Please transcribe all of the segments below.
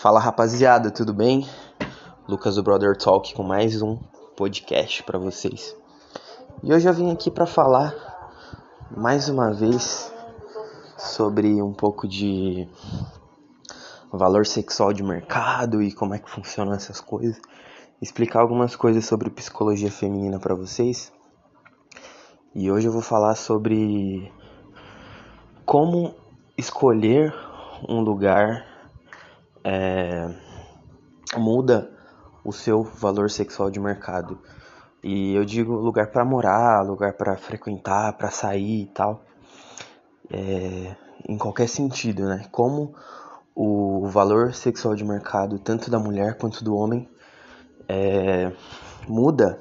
Fala rapaziada, tudo bem? Lucas do Brother Talk com mais um podcast para vocês. E hoje eu vim aqui para falar mais uma vez sobre um pouco de valor sexual de mercado e como é que funcionam essas coisas, explicar algumas coisas sobre psicologia feminina para vocês. E hoje eu vou falar sobre como escolher um lugar é, muda o seu valor sexual de mercado. E eu digo lugar para morar, lugar para frequentar, para sair e tal. É, em qualquer sentido, né? Como o valor sexual de mercado, tanto da mulher quanto do homem, é, muda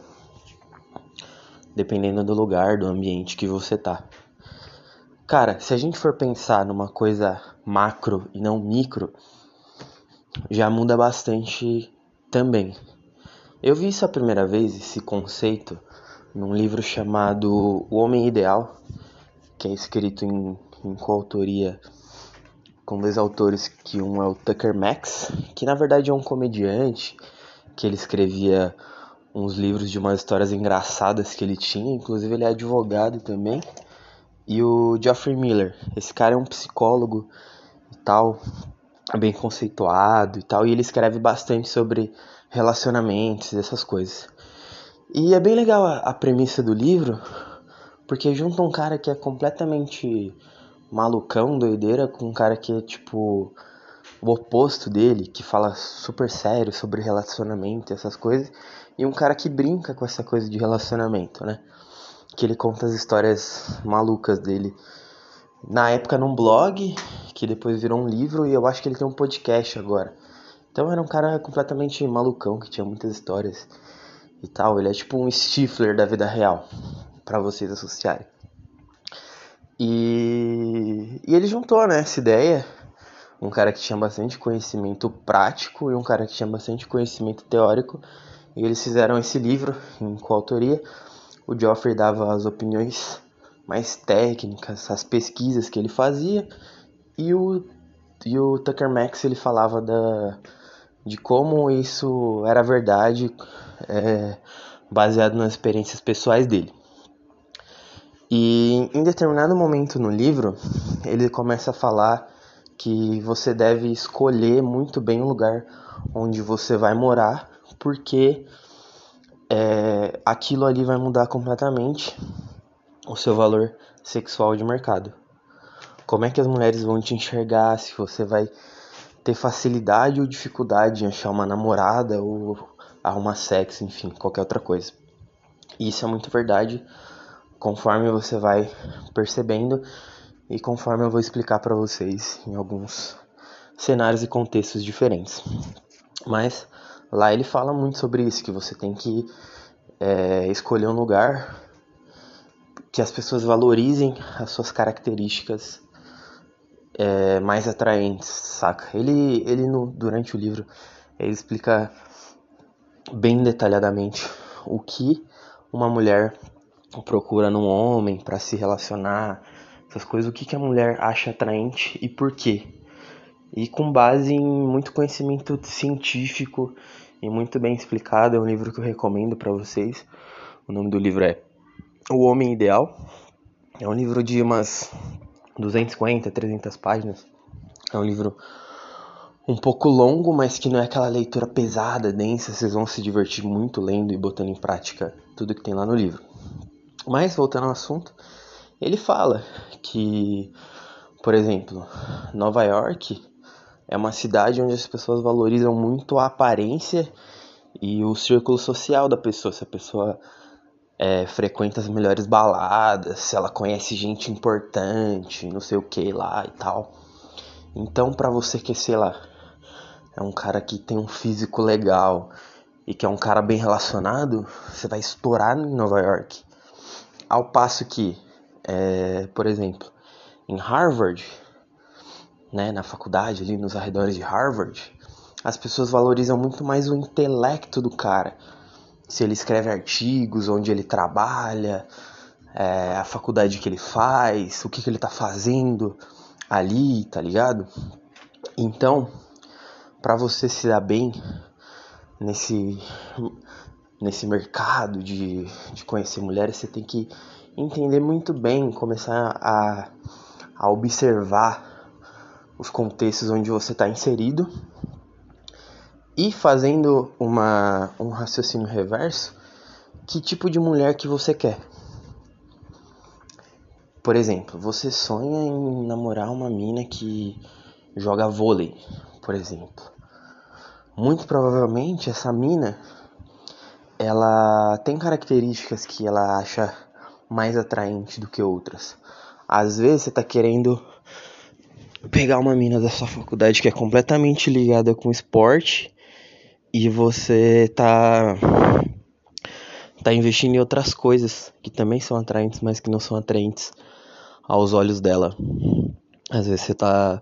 dependendo do lugar, do ambiente que você tá. Cara, se a gente for pensar numa coisa macro e não micro, já muda bastante também. Eu vi isso a primeira vez, esse conceito, num livro chamado O Homem Ideal, que é escrito em, em coautoria com dois autores, que um é o Tucker Max, que na verdade é um comediante, que ele escrevia uns livros de umas histórias engraçadas que ele tinha, inclusive ele é advogado também, e o Geoffrey Miller, esse cara é um psicólogo e tal, bem conceituado e tal, e ele escreve bastante sobre relacionamentos, essas coisas. E é bem legal a, a premissa do livro, porque junta um cara que é completamente malucão, doideira, com um cara que é tipo o oposto dele, que fala super sério sobre relacionamento e essas coisas, e um cara que brinca com essa coisa de relacionamento, né? Que ele conta as histórias malucas dele na época num blog, que depois virou um livro, e eu acho que ele tem um podcast agora. Então era um cara completamente malucão, que tinha muitas histórias e tal. Ele é tipo um Stifler da vida real, para vocês associarem. E, e ele juntou, né, essa ideia, um cara que tinha bastante conhecimento prático e um cara que tinha bastante conhecimento teórico, e eles fizeram esse livro em coautoria. O Geoffrey dava as opiniões mais técnicas, as pesquisas que ele fazia, e o, e o Tucker Max ele falava da, de como isso era verdade, é, baseado nas experiências pessoais dele. E em determinado momento no livro, ele começa a falar que você deve escolher muito bem o lugar onde você vai morar, porque é, aquilo ali vai mudar completamente o seu valor sexual de mercado. Como é que as mulheres vão te enxergar, se você vai ter facilidade ou dificuldade em achar uma namorada ou arrumar sexo, enfim, qualquer outra coisa. Isso é muito verdade conforme você vai percebendo e conforme eu vou explicar para vocês em alguns cenários e contextos diferentes. Mas lá ele fala muito sobre isso, que você tem que é, escolher um lugar que as pessoas valorizem as suas características é, mais atraentes, saca? Ele, ele no, durante o livro ele explica bem detalhadamente o que uma mulher procura num homem para se relacionar, essas coisas, o que, que a mulher acha atraente e por quê. E com base em muito conhecimento científico e muito bem explicado, é um livro que eu recomendo para vocês. O nome do livro é O Homem Ideal. É um livro de umas 250, 300 páginas. É um livro um pouco longo, mas que não é aquela leitura pesada, densa. Vocês vão se divertir muito lendo e botando em prática tudo que tem lá no livro. Mas voltando ao assunto, ele fala que, por exemplo, Nova York é uma cidade onde as pessoas valorizam muito a aparência e o círculo social da pessoa. Se a pessoa é, frequenta as melhores baladas, se ela conhece gente importante, não sei o que lá e tal. Então, para você que, sei lá, é um cara que tem um físico legal e que é um cara bem relacionado, você vai estourar em Nova York. Ao passo que, é, por exemplo, em Harvard, né, na faculdade, ali nos arredores de Harvard, as pessoas valorizam muito mais o intelecto do cara. Se ele escreve artigos, onde ele trabalha, é, a faculdade que ele faz, o que, que ele tá fazendo ali, tá ligado? Então, para você se dar bem nesse nesse mercado de, de conhecer mulheres, você tem que entender muito bem, começar a, a observar os contextos onde você está inserido e fazendo uma, um raciocínio reverso, que tipo de mulher que você quer. Por exemplo, você sonha em namorar uma mina que joga vôlei, por exemplo. Muito provavelmente essa mina ela tem características que ela acha mais atraente do que outras. Às vezes você tá querendo pegar uma mina da sua faculdade que é completamente ligada com esporte e você tá tá investindo em outras coisas que também são atraentes, mas que não são atraentes aos olhos dela. Às vezes você tá,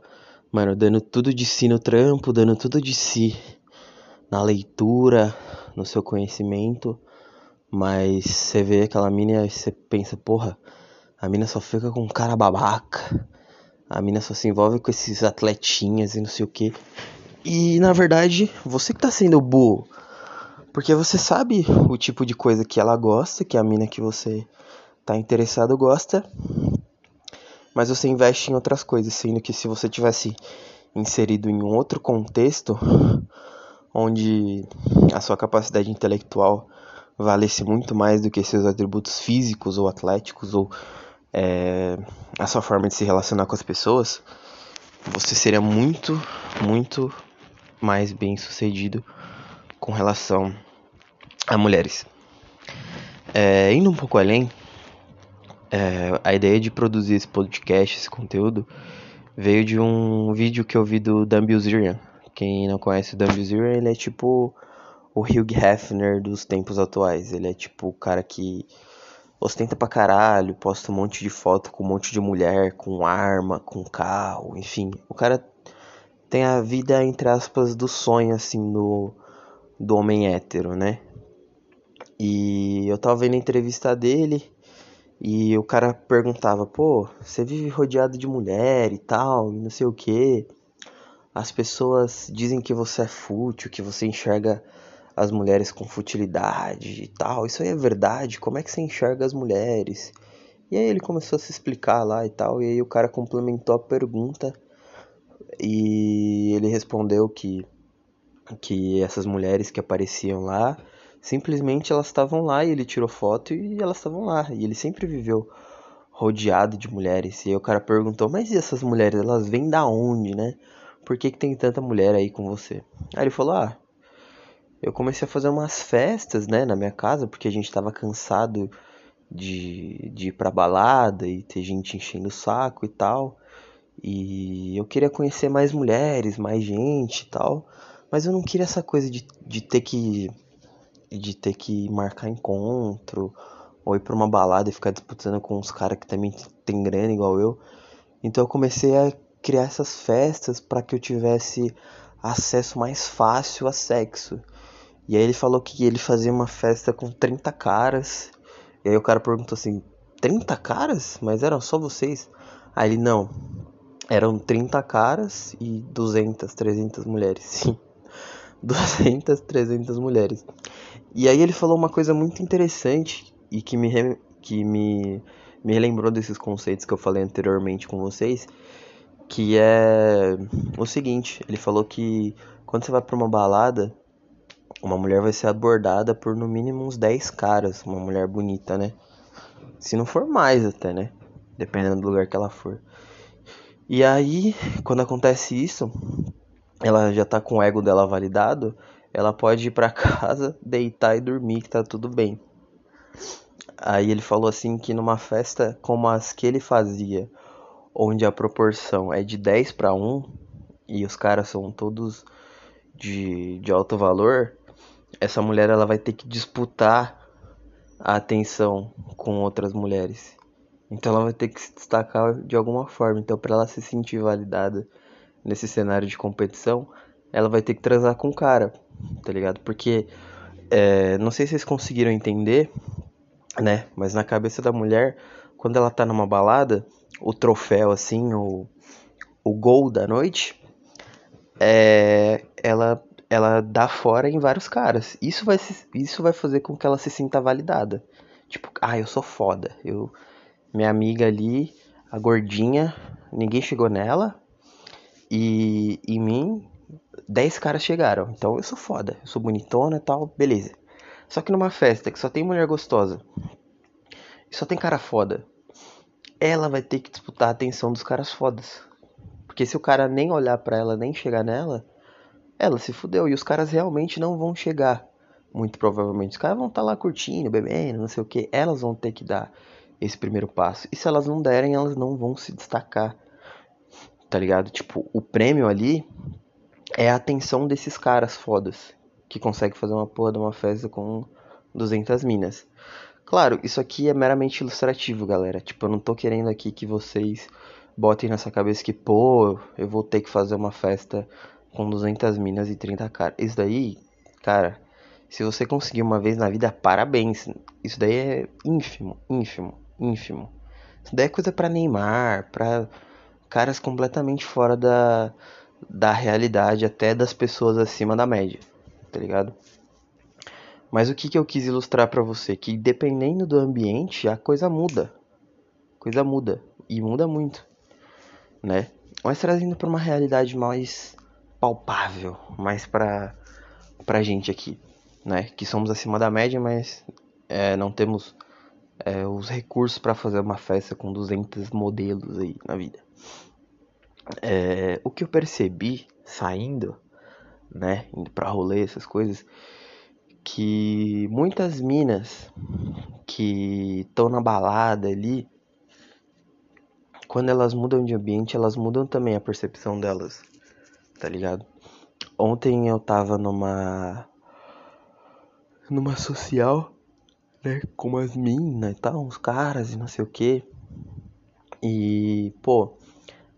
mano, dando tudo de si no trampo, dando tudo de si na leitura, no seu conhecimento, mas você vê aquela mina e você pensa, porra, a mina só fica com cara babaca, a mina só se envolve com esses atletinhas e não sei o que. E na verdade, você que tá sendo burro, porque você sabe o tipo de coisa que ela gosta, que a mina que você tá interessado gosta, mas você investe em outras coisas, sendo que se você tivesse inserido em um outro contexto onde a sua capacidade intelectual valesse muito mais do que seus atributos físicos ou atléticos ou é, a sua forma de se relacionar com as pessoas, você seria muito, muito mais bem sucedido com relação a mulheres. É, indo um pouco além, é, a ideia de produzir esse podcast, esse conteúdo, veio de um vídeo que eu vi do Dan Bilzerian. Quem não conhece o Dan Bilzerian, ele é tipo o Hugh Hefner dos tempos atuais. Ele é tipo o cara que ostenta pra caralho, posta um monte de foto com um monte de mulher, com arma, com carro, enfim. O cara tem a vida, entre aspas, do sonho, assim, do, do homem hétero, né? E eu tava vendo a entrevista dele e o cara perguntava, pô, você vive rodeado de mulher e tal, e não sei o que. As pessoas dizem que você é fútil, que você enxerga as mulheres com futilidade e tal. Isso aí é verdade? Como é que você enxerga as mulheres? E aí ele começou a se explicar lá e tal, e aí o cara complementou a pergunta e ele respondeu que que essas mulheres que apareciam lá Simplesmente elas estavam lá e ele tirou foto e elas estavam lá. E ele sempre viveu rodeado de mulheres. E aí o cara perguntou: Mas e essas mulheres? Elas vêm da onde, né? Por que, que tem tanta mulher aí com você? Aí ele falou: Ah, eu comecei a fazer umas festas, né, na minha casa, porque a gente tava cansado de, de ir pra balada e ter gente enchendo o saco e tal. E eu queria conhecer mais mulheres, mais gente e tal. Mas eu não queria essa coisa de, de ter que de ter que marcar encontro ou ir pra uma balada e ficar disputando com uns caras que também tem grana igual eu. Então eu comecei a criar essas festas para que eu tivesse acesso mais fácil a sexo. E aí ele falou que ele fazia uma festa com 30 caras. E aí o cara perguntou assim: 30 caras? Mas eram só vocês? Aí ele: Não. Eram 30 caras e 200, 300 mulheres. Sim. 200, 300 mulheres. E aí ele falou uma coisa muito interessante e que me, que me, me relembrou desses conceitos que eu falei anteriormente com vocês, que é o seguinte, ele falou que quando você vai para uma balada, uma mulher vai ser abordada por no mínimo uns 10 caras, uma mulher bonita, né? Se não for mais até, né? Dependendo do lugar que ela for. E aí, quando acontece isso, ela já tá com o ego dela validado, ela pode ir para casa, deitar e dormir que tá tudo bem. Aí ele falou assim que numa festa como as que ele fazia, onde a proporção é de 10 para 1 e os caras são todos de, de alto valor, essa mulher ela vai ter que disputar a atenção com outras mulheres. Então ela vai ter que se destacar de alguma forma. Então para ela se sentir validada nesse cenário de competição, ela vai ter que transar com o cara, tá ligado? Porque, é, não sei se vocês conseguiram entender, né? Mas na cabeça da mulher, quando ela tá numa balada, o troféu, assim, o, o gol da noite, é, ela ela dá fora em vários caras. Isso vai, isso vai fazer com que ela se sinta validada. Tipo, ah, eu sou foda. Eu, minha amiga ali, a gordinha, ninguém chegou nela. E em mim, 10 caras chegaram. Então eu sou foda. Eu sou bonitona e tal, beleza. Só que numa festa que só tem mulher gostosa e só tem cara foda, ela vai ter que disputar a atenção dos caras fodas. Porque se o cara nem olhar para ela, nem chegar nela, ela se fudeu. E os caras realmente não vão chegar. Muito provavelmente. Os caras vão estar tá lá curtindo, bebendo, não sei o que. Elas vão ter que dar esse primeiro passo. E se elas não derem, elas não vão se destacar. Tá ligado? Tipo, o prêmio ali é a atenção desses caras fodas. Que conseguem fazer uma porra de uma festa com 200 minas. Claro, isso aqui é meramente ilustrativo, galera. Tipo, eu não tô querendo aqui que vocês botem nessa cabeça que, pô, eu vou ter que fazer uma festa com 200 minas e 30 caras. Isso daí, cara, se você conseguir uma vez na vida, parabéns. Isso daí é ínfimo, ínfimo, ínfimo. Isso daí é coisa para Neymar, para caras completamente fora da, da realidade, até das pessoas acima da média, tá ligado? Mas o que, que eu quis ilustrar para você? Que dependendo do ambiente, a coisa muda. A coisa muda. E muda muito. Né? Mas trazendo para uma realidade mais palpável, mais pra, pra gente aqui, né? Que somos acima da média, mas é, não temos é, os recursos para fazer uma festa com 200 modelos aí na vida. É, o que eu percebi saindo, né, indo pra rolê, essas coisas, que muitas minas que estão na balada ali, quando elas mudam de ambiente, elas mudam também a percepção delas tá ligado? Ontem eu tava numa. numa social, né? Com umas minas e tal, uns caras e não sei o que. E, pô,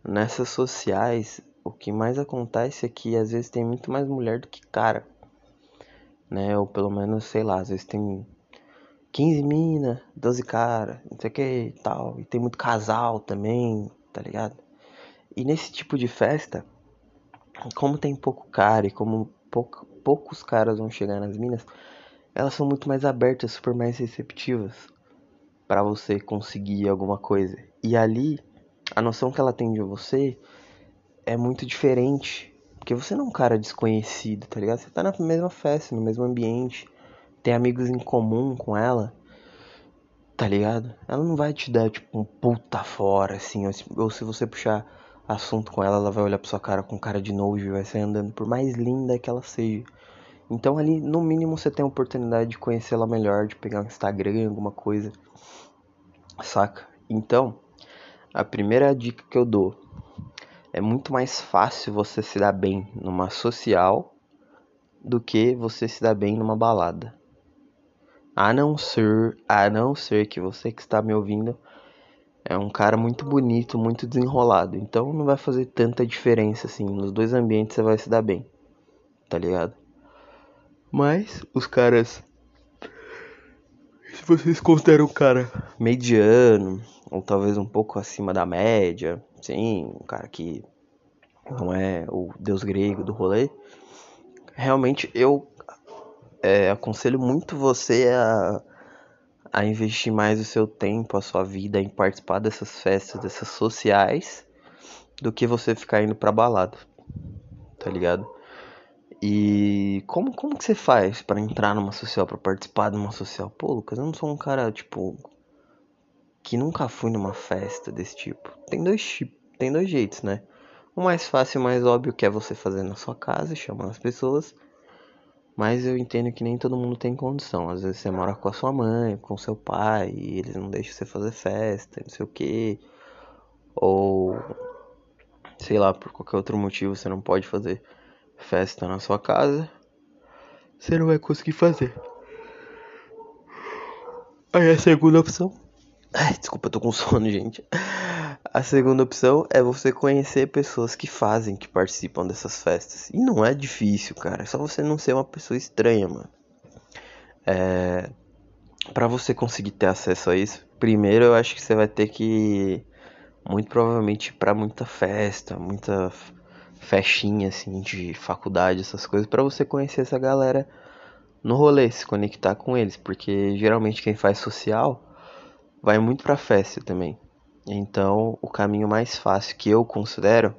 nessas sociais, o que mais acontece é que às vezes tem muito mais mulher do que cara. Né? Ou pelo menos, sei lá, às vezes tem 15 minas, 12 cara, não sei o que e tal. E tem muito casal também, tá ligado? E nesse tipo de festa, como tem pouco cara e como pouco, poucos caras vão chegar nas minas, elas são muito mais abertas, super mais receptivas para você conseguir alguma coisa. E ali, a noção que ela tem de você é muito diferente. Porque você não é um cara desconhecido, tá ligado? Você tá na mesma festa, no mesmo ambiente, tem amigos em comum com ela, tá ligado? Ela não vai te dar, tipo, um puta fora, assim, ou se, ou se você puxar assunto com ela, ela vai olhar pra sua cara com cara de nojo e vai sair andando, por mais linda que ela seja. Então ali, no mínimo, você tem a oportunidade de conhecê-la melhor, de pegar um Instagram, alguma coisa. Saca? Então, a primeira dica que eu dou é muito mais fácil você se dar bem numa social do que você se dar bem numa balada. A não ser, a não ser que você que está me ouvindo é um cara muito bonito, muito desenrolado. Então não vai fazer tanta diferença assim. Nos dois ambientes você vai se dar bem. Tá ligado? Mas os caras. Se vocês consideram um cara mediano, ou talvez um pouco acima da média, sim, um cara que não é o deus grego do rolê, realmente eu é, aconselho muito você a a investir mais o seu tempo, a sua vida em participar dessas festas, dessas sociais, do que você ficar indo pra balada. Tá ligado? E como, como que você faz para entrar numa social, para participar de uma social? Pô, Lucas, eu não sou um cara, tipo, que nunca fui numa festa desse tipo. Tem dois, tem dois jeitos, né? O mais fácil e mais óbvio que é você fazer na sua casa, chamar as pessoas mas eu entendo que nem todo mundo tem condição. Às vezes você mora com a sua mãe, com seu pai, e eles não deixam você fazer festa, não sei o que. Ou sei lá, por qualquer outro motivo você não pode fazer festa na sua casa. Você não vai conseguir fazer. Aí a segunda opção. Ai, desculpa, eu tô com sono, gente. A segunda opção é você conhecer pessoas que fazem, que participam dessas festas. E não é difícil, cara. É só você não ser uma pessoa estranha, mano. É... Pra você conseguir ter acesso a isso, primeiro eu acho que você vai ter que, muito provavelmente, pra muita festa, muita festinha assim de faculdade, essas coisas, para você conhecer essa galera no rolê, se conectar com eles, porque geralmente quem faz social vai muito pra festa também. Então, o caminho mais fácil que eu considero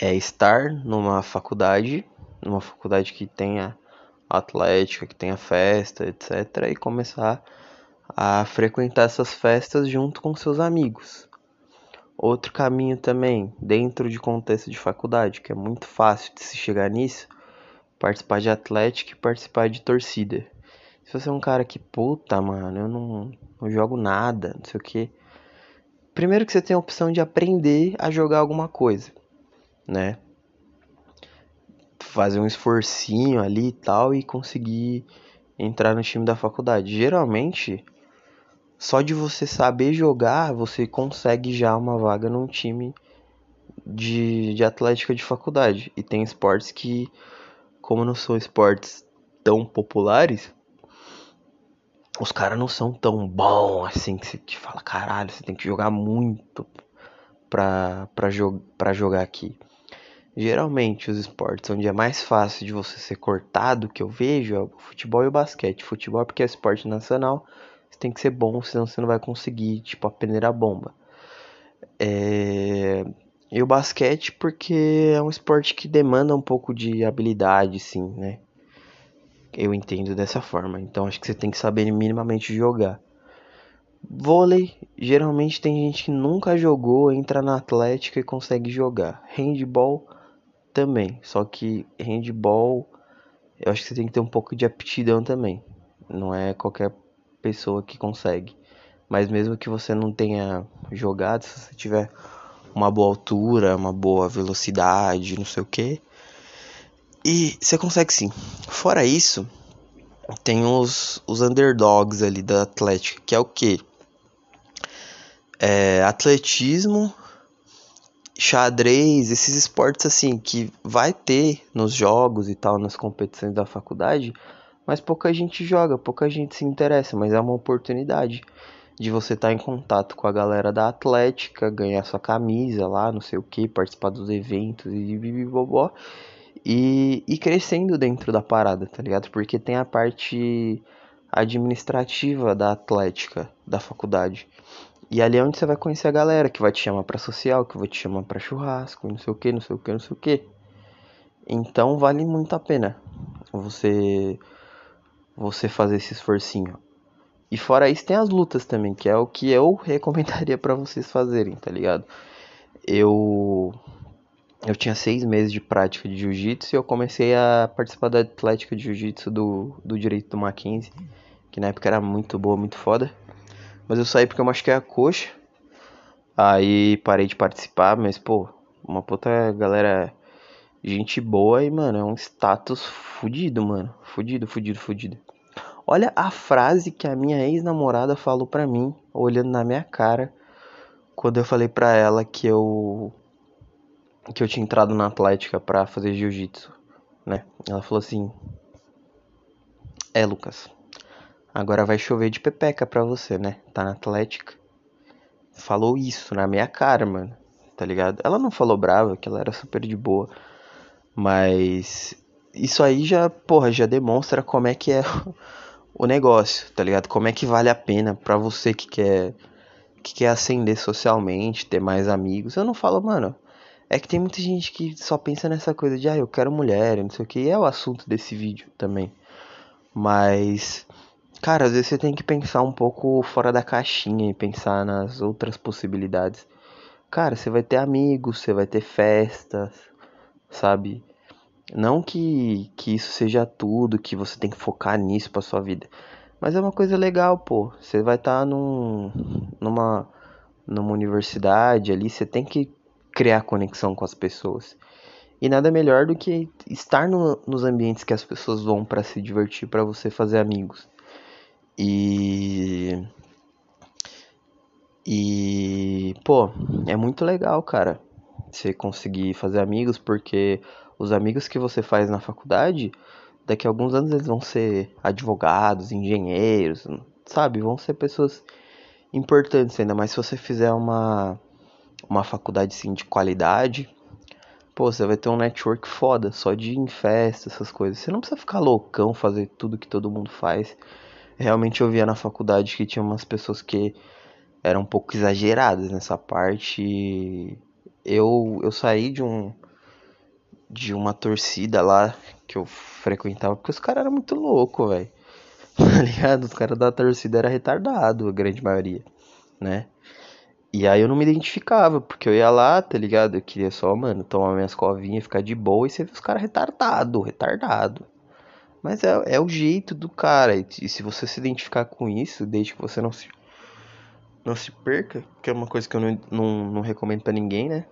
é estar numa faculdade, numa faculdade que tenha atlética, que tenha festa, etc, e começar a frequentar essas festas junto com seus amigos. Outro caminho também, dentro de contexto de faculdade, que é muito fácil de se chegar nisso, participar de atlética e participar de torcida. Se você é um cara que, puta, mano, eu não, não jogo nada, não sei o que. Primeiro que você tem a opção de aprender a jogar alguma coisa, né? Fazer um esforcinho ali e tal e conseguir entrar no time da faculdade. Geralmente, só de você saber jogar, você consegue já uma vaga num time de, de atlética de faculdade. E tem esportes que como não são esportes tão populares, os caras não são tão bons assim que você te fala, caralho, você tem que jogar muito pra, pra, jo pra jogar aqui. Geralmente os esportes onde é mais fácil de você ser cortado, que eu vejo, é o futebol e o basquete. Futebol porque é esporte nacional, você tem que ser bom, senão você não vai conseguir, tipo, a peneira bomba. É... E o basquete porque é um esporte que demanda um pouco de habilidade, sim, né? Eu entendo dessa forma. Então acho que você tem que saber minimamente jogar. Vôlei, geralmente tem gente que nunca jogou, entra na Atlética e consegue jogar. Handball também, só que handball eu acho que você tem que ter um pouco de aptidão também. Não é qualquer pessoa que consegue. Mas mesmo que você não tenha jogado, se você tiver uma boa altura, uma boa velocidade, não sei o que. E você consegue sim. Fora isso, tem os, os underdogs ali da Atlética, que é o que? É, atletismo, xadrez, esses esportes assim que vai ter nos jogos e tal, nas competições da faculdade, mas pouca gente joga, pouca gente se interessa, mas é uma oportunidade de você estar tá em contato com a galera da Atlética, ganhar sua camisa lá, não sei o que, participar dos eventos e bibibobó. E, e crescendo dentro da parada, tá ligado? Porque tem a parte administrativa da Atlética, da faculdade. E ali é onde você vai conhecer a galera que vai te chamar pra social, que vai te chamar pra churrasco, não sei o que, não sei o que, não sei o que. Então vale muito a pena você você fazer esse esforcinho. E fora isso tem as lutas também, que é o que eu recomendaria para vocês fazerem, tá ligado? Eu eu tinha seis meses de prática de jiu-jitsu e eu comecei a participar da atlética de jiu-jitsu do, do direito do Mackenzie, que na época era muito boa, muito foda. Mas eu saí porque eu machuquei a coxa. Aí parei de participar, mas pô, uma puta galera, gente boa e, mano, é um status fudido, mano. Fudido, fudido, fudido. Olha a frase que a minha ex-namorada falou pra mim, olhando na minha cara, quando eu falei pra ela que eu que eu tinha entrado na Atlética pra fazer jiu-jitsu, né? Ela falou assim: "É, Lucas, agora vai chover de pepeca pra você, né? Tá na Atlética". Falou isso na minha cara, mano. Tá ligado? Ela não falou brava, que ela era super de boa, mas isso aí já, porra, já demonstra como é que é o negócio, tá ligado? Como é que vale a pena para você que quer que quer ascender socialmente, ter mais amigos. Eu não falo, mano, é que tem muita gente que só pensa nessa coisa de, ah, eu quero mulher, não sei o que, e é o assunto desse vídeo também. Mas, cara, às vezes você tem que pensar um pouco fora da caixinha e pensar nas outras possibilidades. Cara, você vai ter amigos, você vai ter festas, sabe? Não que, que isso seja tudo, que você tem que focar nisso pra sua vida. Mas é uma coisa legal, pô. Você vai estar tá num, numa, numa universidade ali, você tem que criar conexão com as pessoas. E nada melhor do que estar no, nos ambientes que as pessoas vão para se divertir, para você fazer amigos. E. E. Pô, é muito legal, cara. Você conseguir fazer amigos, porque os amigos que você faz na faculdade, daqui a alguns anos eles vão ser advogados, engenheiros, sabe? Vão ser pessoas importantes ainda mais se você fizer uma uma faculdade sim de qualidade, pô, você vai ter um network foda, só de ir em festa, essas coisas. Você não precisa ficar loucão, fazer tudo que todo mundo faz. Realmente eu via na faculdade que tinha umas pessoas que eram um pouco exageradas nessa parte. Eu, eu saí de um de uma torcida lá que eu frequentava, porque os caras eram muito loucos, velho. Tá ligado? Os caras da torcida era retardado, a grande maioria, né? E aí eu não me identificava, porque eu ia lá, tá ligado? Eu queria só, mano, tomar minhas covinhas, ficar de boa e você vê os caras retardado, retardado. Mas é, é o jeito do cara. E, se você se identificar com isso, desde que você não se, não se perca, que é uma coisa que eu não, não, não recomendo para ninguém, né?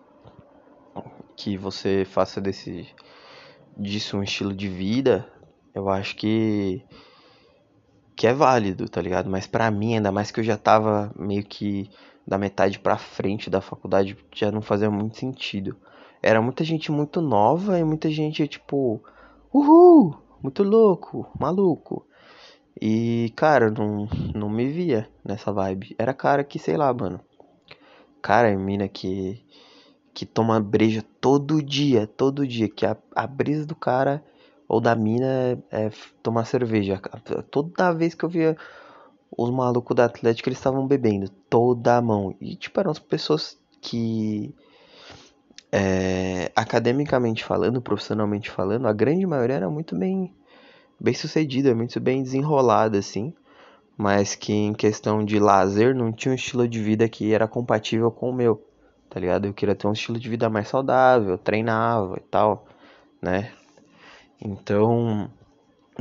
Que você faça desse disso um estilo de vida, eu acho que que é válido, tá ligado? Mas para mim, ainda mais que eu já tava meio que da metade para frente da faculdade, já não fazia muito sentido. Era muita gente muito nova e muita gente tipo, uhul, muito louco, maluco. E, cara, não, não me via nessa vibe. Era cara que, sei lá, mano. Cara, é mina que que toma breja todo dia, todo dia, que a, a brisa do cara ou da mina é, é tomar cerveja. Toda vez que eu via os malucos da Atlético, eles estavam bebendo toda a mão. E, tipo, eram as pessoas que, é, academicamente falando, profissionalmente falando, a grande maioria era muito bem, bem sucedida, muito bem desenrolada, assim. Mas que em questão de lazer não tinha um estilo de vida que era compatível com o meu, tá ligado? Eu queria ter um estilo de vida mais saudável, treinava e tal, né? Então,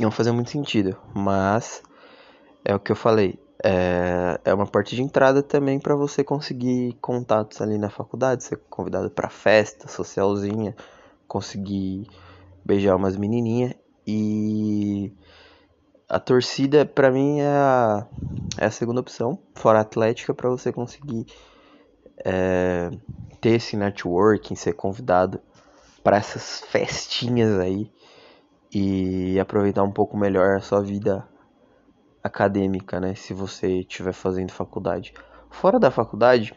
não fazia muito sentido, mas é o que eu falei. É, é uma parte de entrada também para você conseguir contatos ali na faculdade, ser convidado para festa socialzinha, conseguir beijar umas menininhas e a torcida para mim é a, é a segunda opção, fora a atlética, para você conseguir é, ter esse networking, ser convidado para essas festinhas aí e aproveitar um pouco melhor a sua vida acadêmica, né? Se você estiver fazendo faculdade. Fora da faculdade,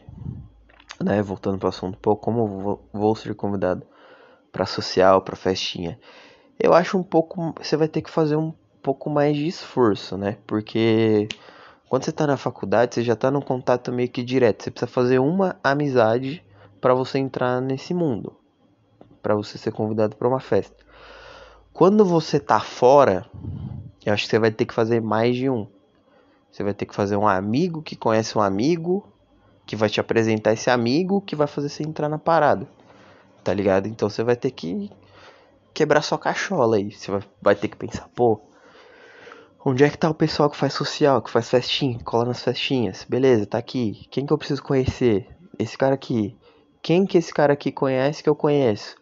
né? Voltando para o assunto, pô, como vou ser convidado para social, para festinha? Eu acho um pouco, você vai ter que fazer um pouco mais de esforço, né? Porque quando você está na faculdade, você já está num contato meio que direto. Você precisa fazer uma amizade para você entrar nesse mundo, para você ser convidado para uma festa. Quando você tá fora, eu acho que você vai ter que fazer mais de um. Você vai ter que fazer um amigo que conhece um amigo, que vai te apresentar esse amigo, que vai fazer você entrar na parada. Tá ligado? Então você vai ter que quebrar sua cachola aí. Você vai, vai ter que pensar, pô, onde é que tá o pessoal que faz social, que faz festinha, cola nas festinhas? Beleza, tá aqui. Quem que eu preciso conhecer? Esse cara aqui. Quem que esse cara aqui conhece que eu conheço?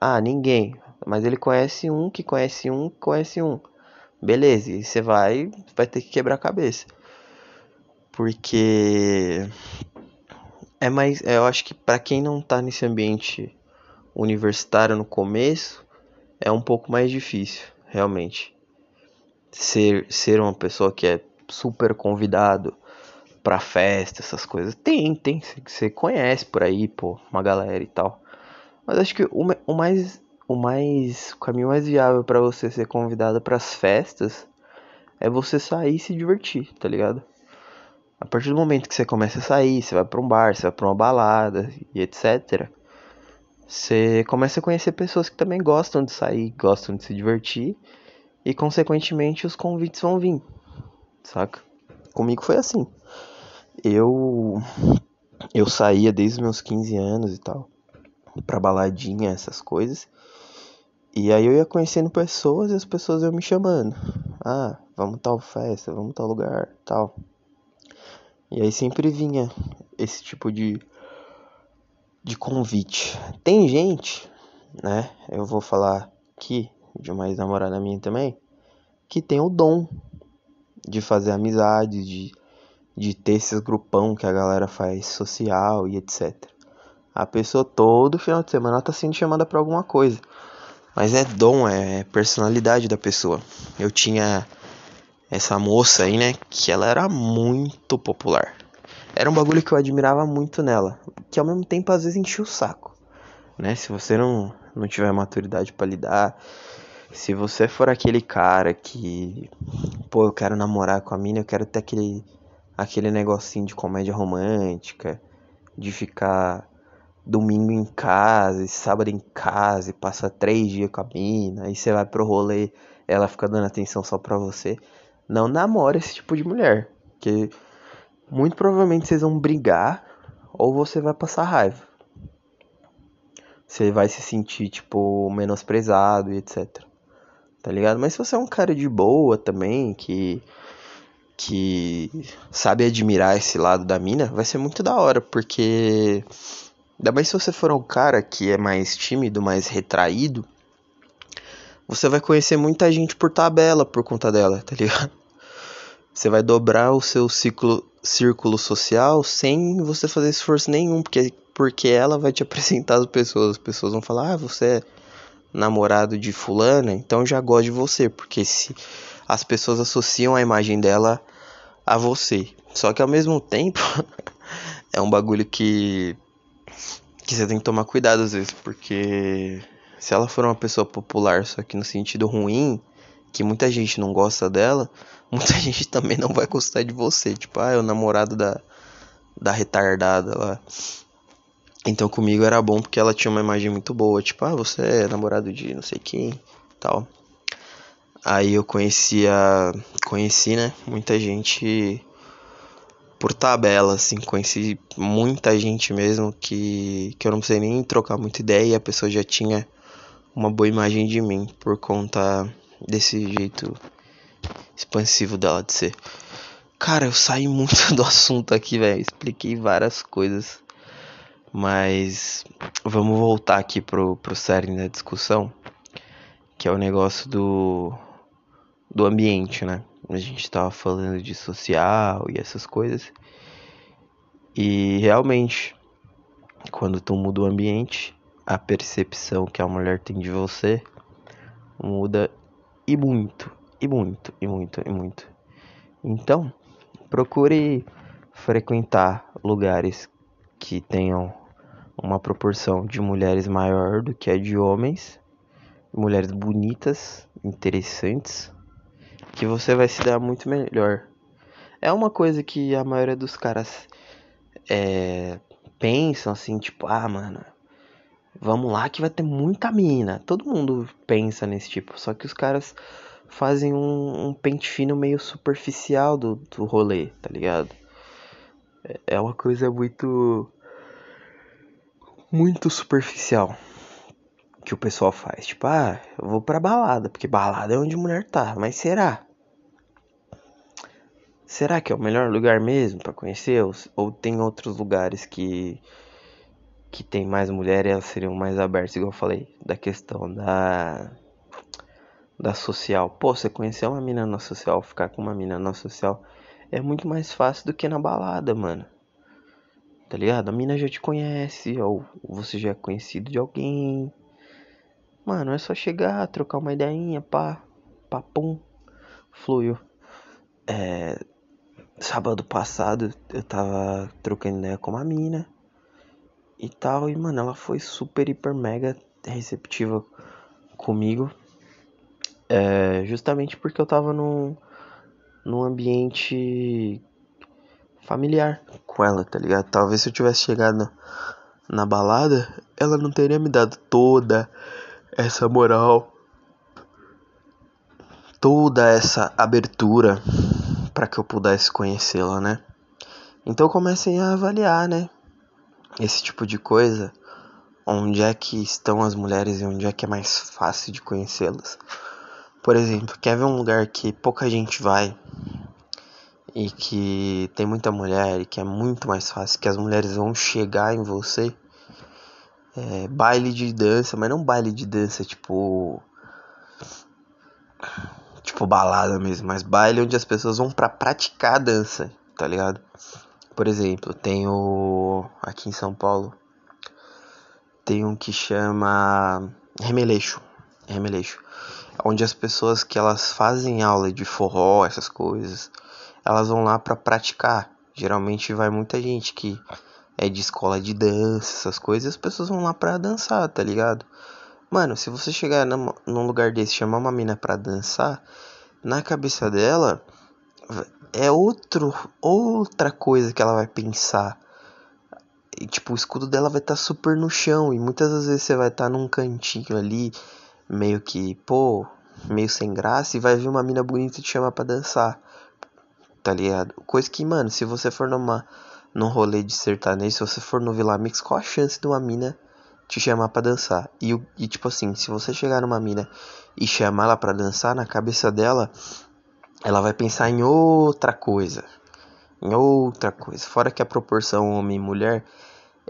Ah, ninguém. Mas ele conhece um que conhece um que conhece um. Beleza, e você vai, vai ter que quebrar a cabeça. Porque é mais, eu acho que para quem não tá nesse ambiente universitário no começo, é um pouco mais difícil, realmente. Ser ser uma pessoa que é super convidado pra festa, essas coisas. Tem, tem, você conhece por aí, pô, uma galera e tal. Mas acho que o, o mais o mais o caminho mais viável para você ser convidado para as festas é você sair e se divertir, tá ligado? A partir do momento que você começa a sair, você vai para um bar, você vai para uma balada e etc. Você começa a conhecer pessoas que também gostam de sair, gostam de se divertir e consequentemente os convites vão vir. Saca? Comigo foi assim. Eu eu saía desde meus 15 anos e tal, pra baladinha, essas coisas. E aí eu ia conhecendo pessoas e as pessoas iam me chamando. Ah, vamos tal festa, vamos tal lugar, tal. E aí sempre vinha esse tipo de de convite. Tem gente, né? Eu vou falar aqui de uma ex-namorada minha também, que tem o dom de fazer amizade, de, de ter esses grupão que a galera faz social e etc. A pessoa todo final de semana tá sendo chamada para alguma coisa. Mas é dom, é personalidade da pessoa. Eu tinha essa moça aí, né? Que ela era muito popular. Era um bagulho que eu admirava muito nela. Que ao mesmo tempo às vezes enchia o saco. né? Se você não, não tiver maturidade para lidar, se você for aquele cara que, pô, eu quero namorar com a mina, eu quero ter aquele aquele negocinho de comédia romântica, de ficar domingo em casa, e sábado em casa, e passa três dias com a mina, aí você vai pro rolê, ela fica dando atenção só pra você. Não namora esse tipo de mulher, que muito provavelmente vocês vão brigar ou você vai passar raiva. Você vai se sentir, tipo, menosprezado e etc. Tá ligado? Mas se você é um cara de boa também, que. que sabe admirar esse lado da mina, vai ser muito da hora, porque. Ainda mais se você for um cara que é mais tímido, mais retraído, você vai conhecer muita gente por tabela por conta dela, tá ligado? Você vai dobrar o seu ciclo, círculo social sem você fazer esforço nenhum, porque, porque ela vai te apresentar as pessoas. As pessoas vão falar, ah, você é namorado de fulana, então já gosto de você, porque se as pessoas associam a imagem dela a você. Só que ao mesmo tempo é um bagulho que que você tem que tomar cuidado às vezes, porque se ela for uma pessoa popular, só que no sentido ruim, que muita gente não gosta dela, muita gente também não vai gostar de você. Tipo, ah, é o namorado da, da retardada lá. Então comigo era bom porque ela tinha uma imagem muito boa. Tipo, ah, você é namorado de não sei quem tal. Aí eu conhecia. Conheci, né? Muita gente por tabela, assim. Conheci muita gente mesmo que, que eu não precisei nem trocar muita ideia e a pessoa já tinha uma boa imagem de mim por conta desse jeito expansivo dela de ser. Cara, eu saí muito do assunto aqui, velho. Expliquei várias coisas. Mas vamos voltar aqui pro, pro cerne da discussão. Que é o negócio do, do ambiente, né? A gente tava falando de social e essas coisas. E realmente, quando tu muda o ambiente, a percepção que a mulher tem de você muda e muito, e muito, e muito, e muito. Então, procure frequentar lugares que tenham uma proporção de mulheres maior do que a de homens, mulheres bonitas, interessantes, que você vai se dar muito melhor. É uma coisa que a maioria dos caras é, pensam assim, tipo, ah, mano, vamos lá que vai ter muita mina. Todo mundo pensa nesse tipo, só que os caras fazem um, um pente fino meio superficial do, do rolê, tá ligado? É, é uma coisa muito. Muito superficial que o pessoal faz. Tipo, ah, eu vou pra balada, porque balada é onde mulher tá, mas será? Será que é o melhor lugar mesmo para conhecer? Ou, ou tem outros lugares que que tem mais mulheres, elas seriam mais abertas, igual eu falei, da questão da da social. Pô, você conhecer uma mina na social, ficar com uma mina na social é muito mais fácil do que na balada, mano. Tá ligado? A mina já te conhece, ou você já é conhecido de alguém. Mano, é só chegar, trocar uma ideinha, pá, papum, fluiu. É, sábado passado eu tava trocando ideia com uma mina e tal. E, mano, ela foi super, hiper, mega receptiva comigo. É, justamente porque eu tava num, num ambiente familiar com ela, tá ligado? Talvez se eu tivesse chegado na balada, ela não teria me dado toda essa moral, toda essa abertura para que eu pudesse conhecê-la, né? Então comecem a avaliar, né? esse tipo de coisa, onde é que estão as mulheres e onde é que é mais fácil de conhecê-las. Por exemplo, quer ver um lugar que pouca gente vai e que tem muita mulher e que é muito mais fácil que as mulheres vão chegar em você? É, baile de dança, mas não baile de dança tipo tipo balada mesmo, mas baile onde as pessoas vão para praticar dança, tá ligado? Por exemplo, tem o. Aqui em São Paulo. Tem um que chama. Remeleixo. Remeleixo. Onde as pessoas que elas fazem aula de forró, essas coisas, elas vão lá para praticar. Geralmente vai muita gente que é de escola de dança, essas coisas, as pessoas vão lá pra dançar, tá ligado? Mano, se você chegar num, lugar desse chamar uma mina pra dançar, na cabeça dela é outro, outra coisa que ela vai pensar. E, tipo, o escudo dela vai estar tá super no chão. E muitas das vezes você vai estar tá num cantinho ali, meio que, pô, meio sem graça. E vai vir uma mina bonita te chamar pra dançar. Tá ligado? Coisa que, mano, se você for numa, num rolê de sertanejo, se você for no Vila Mix, qual a chance de uma mina te chamar pra dançar? E, e tipo assim, se você chegar numa mina e chamar ela pra dançar, na cabeça dela, ela vai pensar em outra coisa. Em outra coisa. Fora que a proporção homem mulher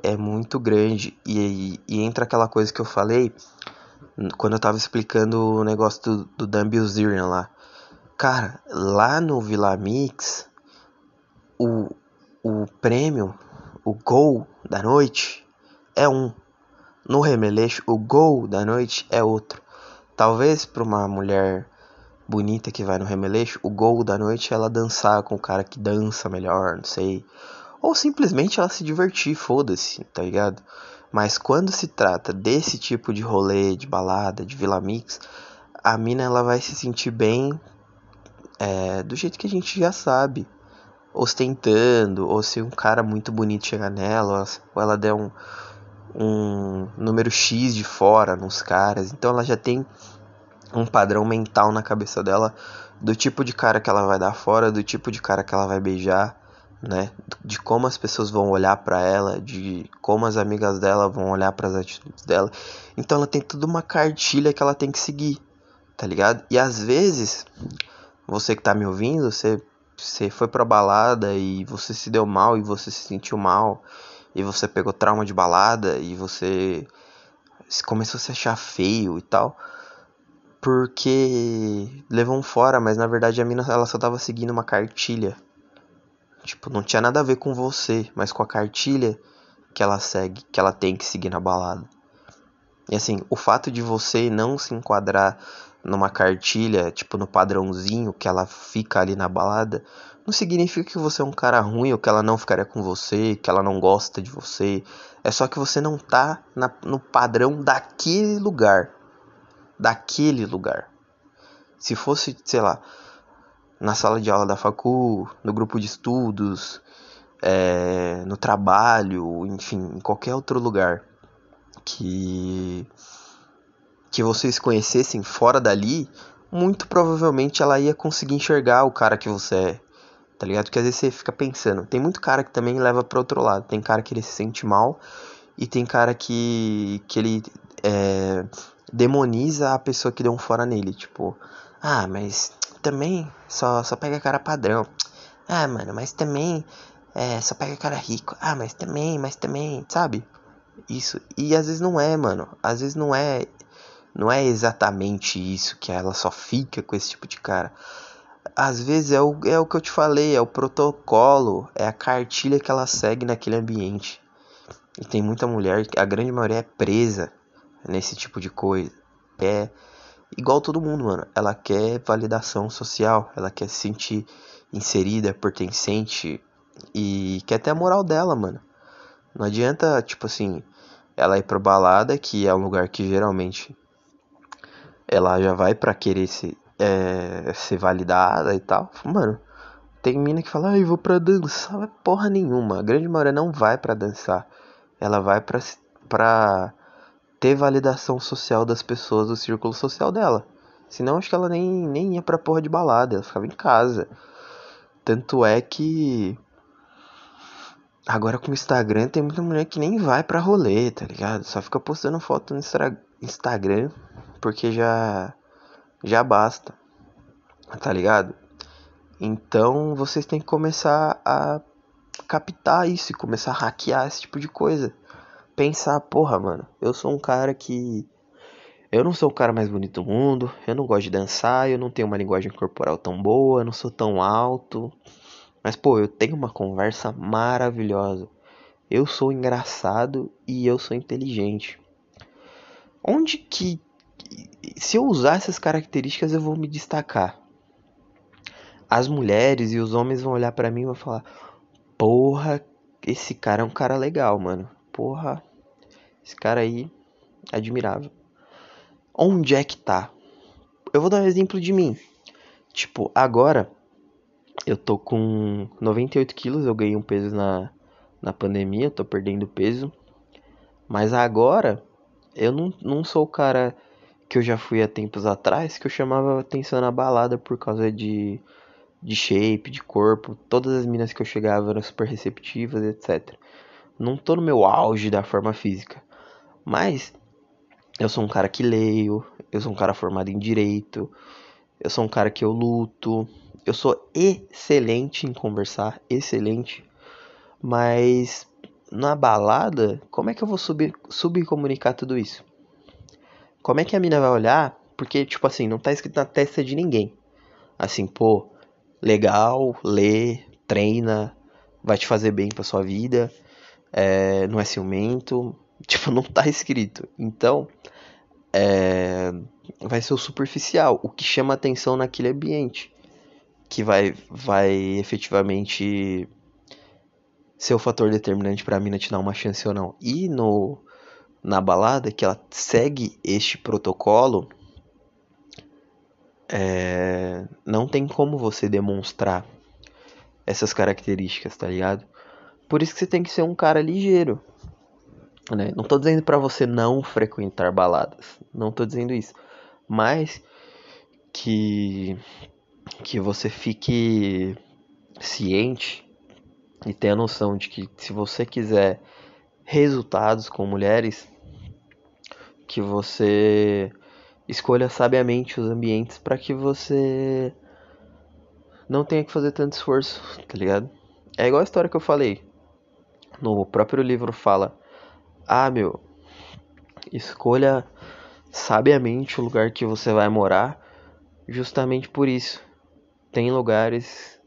é muito grande. E, e, entra aquela coisa que eu falei quando eu tava explicando o negócio do, do Dan Bilzerian lá. Cara, lá no Vila Mix, o, o prêmio, o gol da noite é um. No Remeleixo, o gol da noite é outro. Talvez para uma mulher bonita que vai no Remeleixo, o gol da noite é ela dançar com o cara que dança melhor, não sei. Ou simplesmente ela se divertir, foda-se, tá ligado? Mas quando se trata desse tipo de rolê, de balada, de Vila Mix, a mina ela vai se sentir bem é, do jeito que a gente já sabe. Ostentando, ou se um cara muito bonito chegar nela, ou ela der um, um número X de fora nos caras. Então ela já tem um padrão mental na cabeça dela do tipo de cara que ela vai dar fora, do tipo de cara que ela vai beijar, né? De como as pessoas vão olhar para ela, de como as amigas dela vão olhar para as atitudes dela. Então ela tem toda uma cartilha que ela tem que seguir, tá ligado? E às vezes, você que tá me ouvindo, você você foi pra balada e você se deu mal e você se sentiu mal e você pegou trauma de balada e você começou a se achar feio e tal porque levou um fora, mas na verdade a mina ela só tava seguindo uma cartilha. Tipo, não tinha nada a ver com você, mas com a cartilha que ela segue, que ela tem que seguir na balada. E assim, o fato de você não se enquadrar numa cartilha, tipo no padrãozinho que ela fica ali na balada, não significa que você é um cara ruim ou que ela não ficaria com você, que ela não gosta de você. É só que você não tá na, no padrão daquele lugar daquele lugar. Se fosse, sei lá, na sala de aula da facul, no grupo de estudos, é, no trabalho, enfim, em qualquer outro lugar que que vocês conhecessem fora dali, muito provavelmente ela ia conseguir enxergar o cara que você é. Tá ligado? Porque às vezes você fica pensando, tem muito cara que também leva para outro lado. Tem cara que ele se sente mal e tem cara que que ele é, demoniza a pessoa que deu um fora nele. Tipo, ah, mas também só, só pega cara padrão. Ah, mano, mas também é, só pega cara rico. Ah, mas também, mas também, sabe? Isso. E às vezes não é, mano. Às vezes não é. Não é exatamente isso que ela só fica com esse tipo de cara. Às vezes é o, é o que eu te falei, é o protocolo, é a cartilha que ela segue naquele ambiente. E tem muita mulher, a grande maioria é presa nesse tipo de coisa. É igual todo mundo, mano. Ela quer validação social, ela quer se sentir inserida, pertencente e quer ter a moral dela, mano. Não adianta, tipo assim, ela ir pra balada, que é um lugar que geralmente ela já vai pra querer se, é, ser validada e tal. Mano, tem mina que fala, ai, vou pra dançar. Vai porra nenhuma. A grande maioria não vai pra dançar. Ela vai pra, pra ter validação social das pessoas do círculo social dela. Senão acho que ela nem, nem ia pra porra de balada, ela ficava em casa. Tanto é que. Agora com o Instagram tem muita mulher que nem vai pra rolê, tá ligado? Só fica postando foto no Instagram porque já. Já basta. Tá ligado? Então vocês têm que começar a captar isso e começar a hackear esse tipo de coisa pensar, porra, mano, eu sou um cara que. Eu não sou o cara mais bonito do mundo, eu não gosto de dançar, eu não tenho uma linguagem corporal tão boa, eu não sou tão alto. Mas, pô, eu tenho uma conversa maravilhosa. Eu sou engraçado e eu sou inteligente. Onde que. Se eu usar essas características, eu vou me destacar. As mulheres e os homens vão olhar para mim e vão falar: Porra, esse cara é um cara legal, mano. Porra, esse cara aí, admirável. Onde é que tá? Eu vou dar um exemplo de mim. Tipo, agora eu tô com 98 quilos, eu ganhei um peso na, na pandemia, eu tô perdendo peso. Mas agora eu não, não sou o cara que eu já fui há tempos atrás, que eu chamava atenção na balada por causa de, de shape, de corpo. Todas as minas que eu chegava eram super receptivas, etc. Não tô no meu auge da forma física. Mas eu sou um cara que leio, eu sou um cara formado em direito, eu sou um cara que eu luto, eu sou excelente em conversar, excelente, mas na balada, como é que eu vou subir, subcomunicar tudo isso? Como é que a mina vai olhar? Porque, tipo assim, não tá escrito na testa de ninguém. Assim, pô, legal, lê, treina, vai te fazer bem pra sua vida, é, não é ciumento, Tipo, não tá escrito. Então, é, vai ser o superficial, o que chama atenção naquele ambiente, que vai, vai efetivamente ser o fator determinante para a mina te dar uma chance ou não. E no na balada que ela segue este protocolo, é, não tem como você demonstrar essas características, tá ligado? Por isso que você tem que ser um cara ligeiro. Né? Não estou dizendo para você não frequentar baladas, não estou dizendo isso, mas que que você fique ciente e tenha noção de que se você quiser resultados com mulheres, que você escolha sabiamente os ambientes para que você não tenha que fazer tanto esforço, tá ligado? É igual a história que eu falei. No próprio livro fala ah, meu, escolha sabiamente o lugar que você vai morar, justamente por isso. Tem lugares.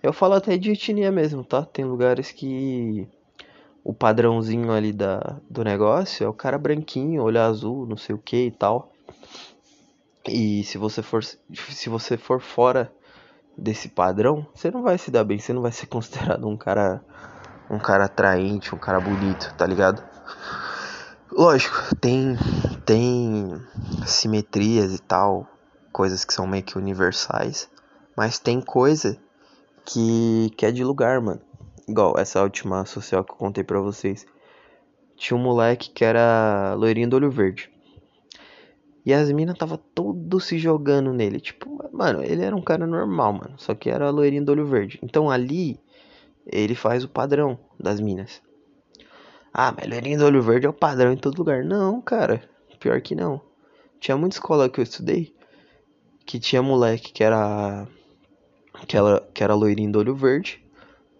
Eu falo até de etnia mesmo, tá? Tem lugares que o padrãozinho ali da, do negócio é o cara branquinho, olho azul, não sei o que e tal. E se você for se você for fora desse padrão, você não vai se dar bem, você não vai ser considerado um cara um cara atraente, um cara bonito, tá ligado? Lógico, tem tem simetrias e tal, coisas que são meio que universais, mas tem coisa que que é de lugar, mano. Igual essa última social que eu contei pra vocês. Tinha um moleque que era loirinho do olho verde. E as minas tava todo se jogando nele. Tipo, mano, ele era um cara normal, mano. Só que era loirinho do olho verde. Então ali, ele faz o padrão das minas. Ah, mas loirinho do olho verde é o padrão em todo lugar. Não, cara. Pior que não. Tinha muita escola que eu estudei que tinha moleque que era que era, que era loirinho do olho verde,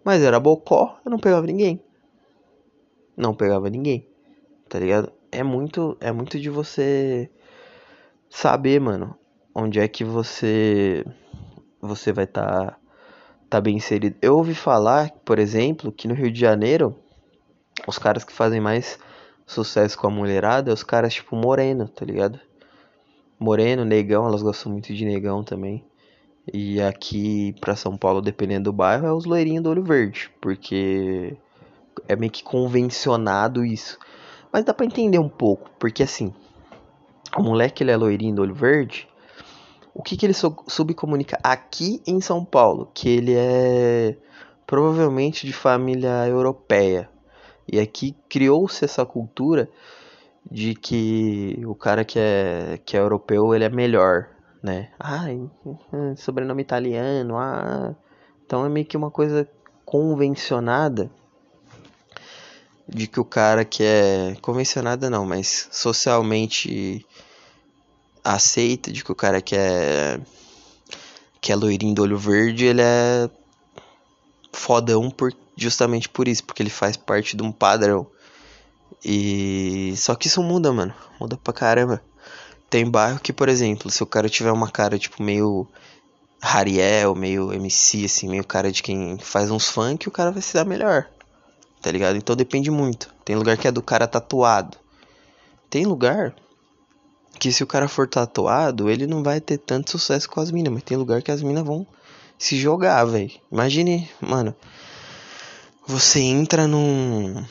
mas era bocó, eu não pegava ninguém. Não pegava ninguém. Tá ligado? É muito é muito de você saber, mano, onde é que você você vai estar tá, tá bem inserido. Eu ouvi falar, por exemplo, que no Rio de Janeiro os caras que fazem mais sucesso com a mulherada é os caras tipo moreno, tá ligado? Moreno, negão, elas gostam muito de negão também. E aqui pra São Paulo, dependendo do bairro, é os loirinhos do olho verde, porque é meio que convencionado isso. Mas dá pra entender um pouco, porque assim, o moleque ele é loirinho do olho verde, o que que ele subcomunica aqui em São Paulo? Que ele é provavelmente de família europeia, e aqui criou-se essa cultura de que o cara que é, que é europeu ele é melhor, né? Ah, sobrenome italiano, ah. Então é meio que uma coisa convencionada de que o cara que é convencionada não, mas socialmente aceita de que o cara que é que é loirinho do olho verde, ele é fodão por justamente por isso, porque ele faz parte de um padrão. E só que isso muda, mano. Muda pra caramba. Tem bairro que, por exemplo, se o cara tiver uma cara tipo meio Hariel, meio MC assim, meio cara de quem faz uns funk, o cara vai se dar melhor. Tá ligado? Então depende muito. Tem lugar que é do cara tatuado. Tem lugar que se o cara for tatuado, ele não vai ter tanto sucesso com as minas, mas tem lugar que as minas vão se jogar, velho. Imagine, mano, Você entra num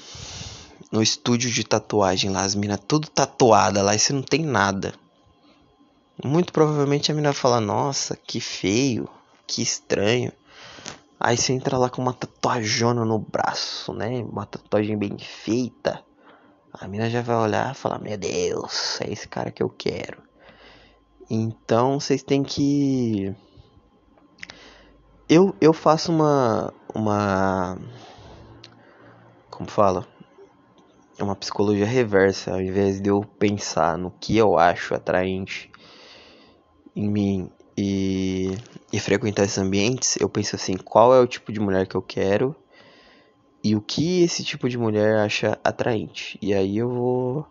no estúdio de tatuagem lá, as minas tudo tatuada lá e você não tem nada. Muito provavelmente a mina vai falar: Nossa, que feio, que estranho. Aí você entra lá com uma tatuajona no braço, né? Uma tatuagem bem feita. A mina já vai olhar e falar: Meu Deus, é esse cara que eu quero. Então vocês têm que. Eu, eu faço uma. Uma como fala, é uma psicologia reversa, ao invés de eu pensar no que eu acho atraente em mim e, e frequentar esses ambientes, eu penso assim, qual é o tipo de mulher que eu quero e o que esse tipo de mulher acha atraente. E aí eu vou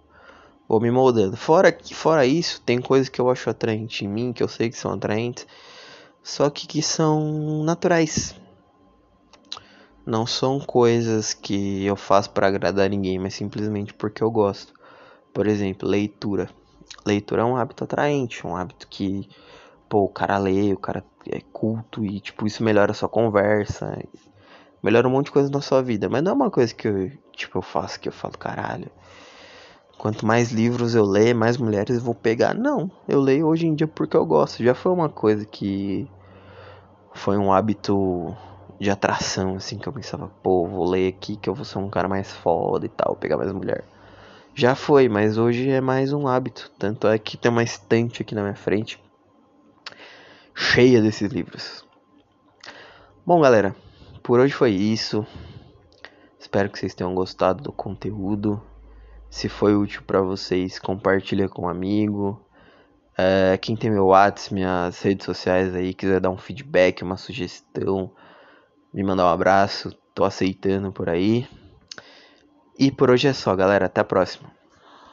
vou me moldando. Fora fora isso, tem coisas que eu acho atraente em mim, que eu sei que são atraentes, só que que são naturais não são coisas que eu faço para agradar ninguém, mas simplesmente porque eu gosto. Por exemplo, leitura. Leitura é um hábito atraente, um hábito que, pô, o cara lê, o cara é culto e, tipo, isso melhora a sua conversa, melhora um monte de coisa na sua vida. Mas não é uma coisa que eu, tipo, eu faço que eu falo, caralho. Quanto mais livros eu ler, mais mulheres eu vou pegar. Não, eu leio hoje em dia porque eu gosto. Já foi uma coisa que foi um hábito de atração, assim, que eu pensava, pô, vou ler aqui que eu vou ser um cara mais foda e tal, pegar mais mulher. Já foi, mas hoje é mais um hábito. Tanto é que tem uma estante aqui na minha frente cheia desses livros. Bom, galera, por hoje foi isso. Espero que vocês tenham gostado do conteúdo. Se foi útil para vocês, compartilha com um amigo. É, quem tem meu WhatsApp, minhas redes sociais aí, quiser dar um feedback, uma sugestão, me mandar um abraço, tô aceitando por aí. E por hoje é só, galera. Até a próxima.